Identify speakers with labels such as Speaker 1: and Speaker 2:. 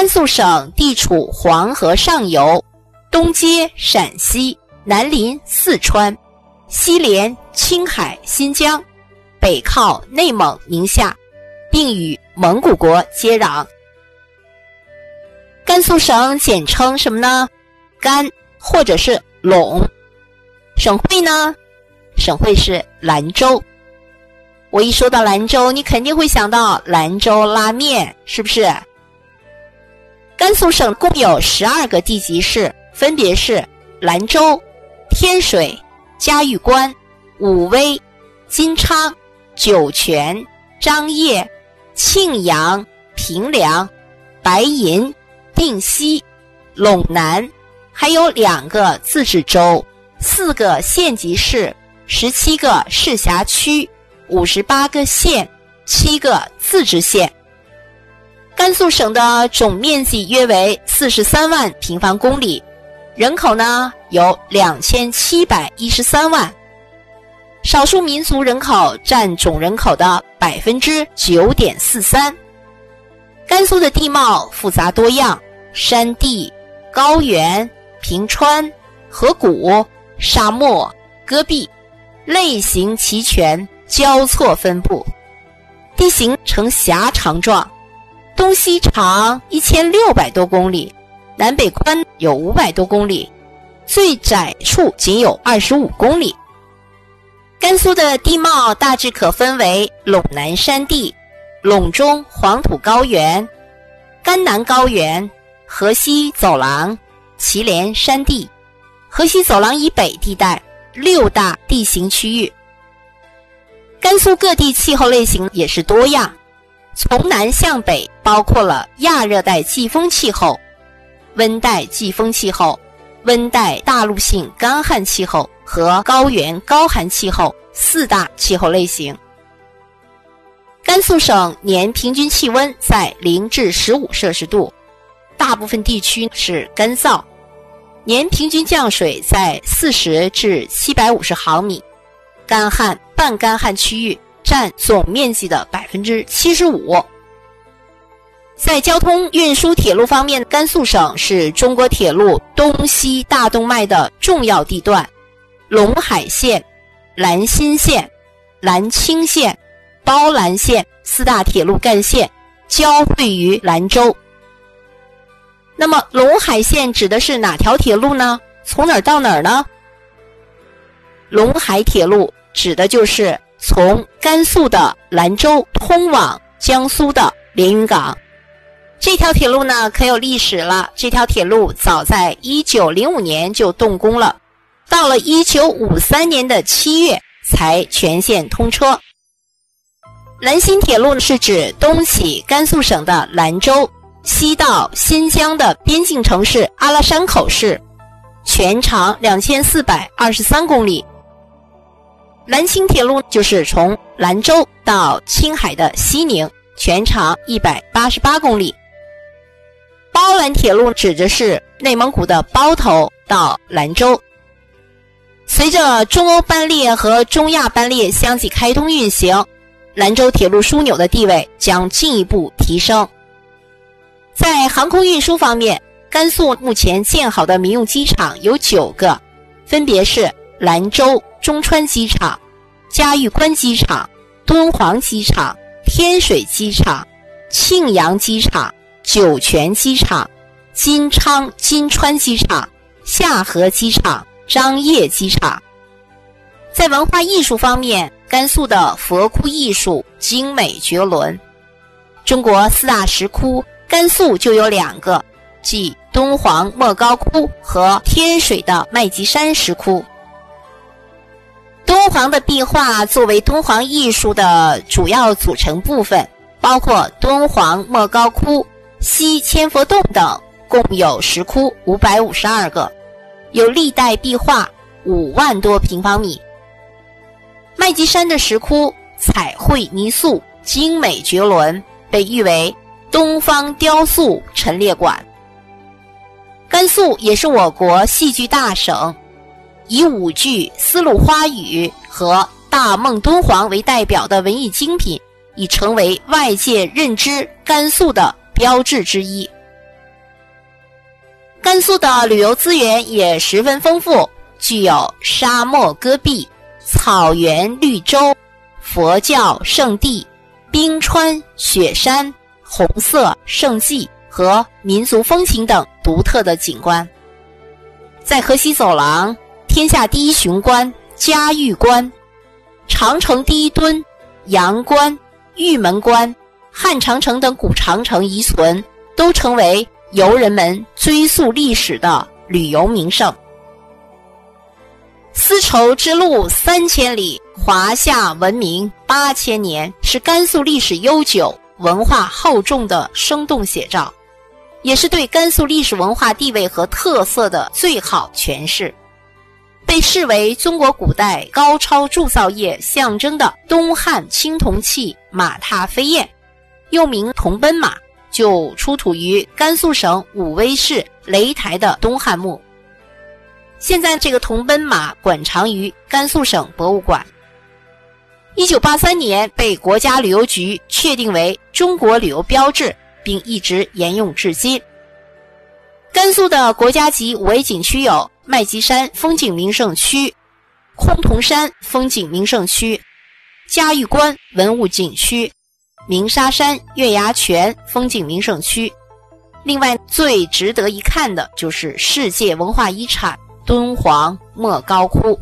Speaker 1: 甘肃省地处黄河上游，东接陕西，南临四川，西连青海、新疆，北靠内蒙、宁夏，并与蒙古国接壤。甘肃省简称什么呢？甘或者是陇。省会呢？省会是兰州。我一说到兰州，你肯定会想到兰州拉面，是不是？甘肃省共有十二个地级市，分别是兰州、天水、嘉峪关、武威、金昌、酒泉、张掖、庆阳、平凉、白银、定西、陇南，还有两个自治州。四个县级市，十七个市辖区，五十八个县，七个自治县。甘肃省的总面积约为四十三万平方公里，人口呢有两千七百一十三万，少数民族人口占总人口的百分之九点四三。甘肃的地貌复杂多样，山地、高原、平川、河谷。沙漠、戈壁，类型齐全，交错分布，地形呈狭长状，东西长一千六百多公里，南北宽有五百多公里，最窄处仅有二十五公里。甘肃的地貌大致可分为陇南山地、陇中黄土高原、甘南高原、河西走廊、祁连山地。河西走廊以北地带六大地形区域。甘肃各地气候类型也是多样，从南向北包括了亚热带季风气候、温带季风气候、温带大陆性干旱气候和高原高寒气候四大气候类型。甘肃省年平均气温在零至十五摄氏度，大部分地区是干燥。年平均降水在四十至七百五十毫米，干旱、半干旱区域占总面积的百分之七十五。在交通运输铁路方面，甘肃省是中国铁路东西大动脉的重要地段，陇海线、兰新线、兰青线、包兰线四大铁路干线交汇于兰州。那么陇海线指的是哪条铁路呢？从哪儿到哪儿呢？陇海铁路指的就是从甘肃的兰州通往江苏的连云港。这条铁路呢可有历史了。这条铁路早在一九零五年就动工了，到了一九五三年的七月才全线通车。兰新铁路是指东起甘肃省的兰州。西到新疆的边境城市阿拉山口市，全长两千四百二十三公里。兰青铁路就是从兰州到青海的西宁，全长一百八十八公里。包兰铁路指的是内蒙古的包头到兰州。随着中欧班列和中亚班列相继开通运行，兰州铁路枢纽的地位将进一步提升。在航空运输方面，甘肃目前建好的民用机场有九个，分别是兰州中川机场、嘉峪关机场、敦煌机场、天水机场、庆阳机场、酒泉机场、金昌金川机场、夏河机场、张掖机场。在文化艺术方面，甘肃的佛窟艺术精美绝伦，中国四大石窟。甘肃就有两个，即敦煌莫高窟和天水的麦积山石窟。敦煌的壁画作为敦煌艺术的主要组成部分，包括敦煌莫高窟、西千佛洞等，共有石窟五百五十二个，有历代壁画五万多平方米。麦积山的石窟彩绘泥塑，精美绝伦，被誉为。东方雕塑陈列馆。甘肃也是我国戏剧大省，以舞剧《丝路花语》和《大梦敦煌》为代表的文艺精品，已成为外界认知甘肃的标志之一。甘肃的旅游资源也十分丰富，具有沙漠戈壁、草原绿洲、佛教圣地、冰川雪山、红色圣迹和民族风情等独特的景观。在河西走廊，天下第一雄关嘉峪关、长城第一墩阳关、玉门关、汉长城等古长城遗存，都成为。游人们追溯历史的旅游名胜，丝绸之路三千里，华夏文明八千年，是甘肃历史悠久、文化厚重的生动写照，也是对甘肃历史文化地位和特色的最好诠释。被视为中国古代高超铸造业象征的东汉青铜器马踏飞燕，又名铜奔马。就出土于甘肃省武威市雷台的东汉墓。现在这个铜奔马馆藏于甘肃省博物馆。一九八三年被国家旅游局确定为中国旅游标志，并一直沿用至今。甘肃的国家级五 A 景区有麦积山风景名胜区、崆峒山风景名胜区、嘉峪关文物景区。鸣沙山月牙泉风景名胜区，另外最值得一看的就是世界文化遗产敦煌莫高窟。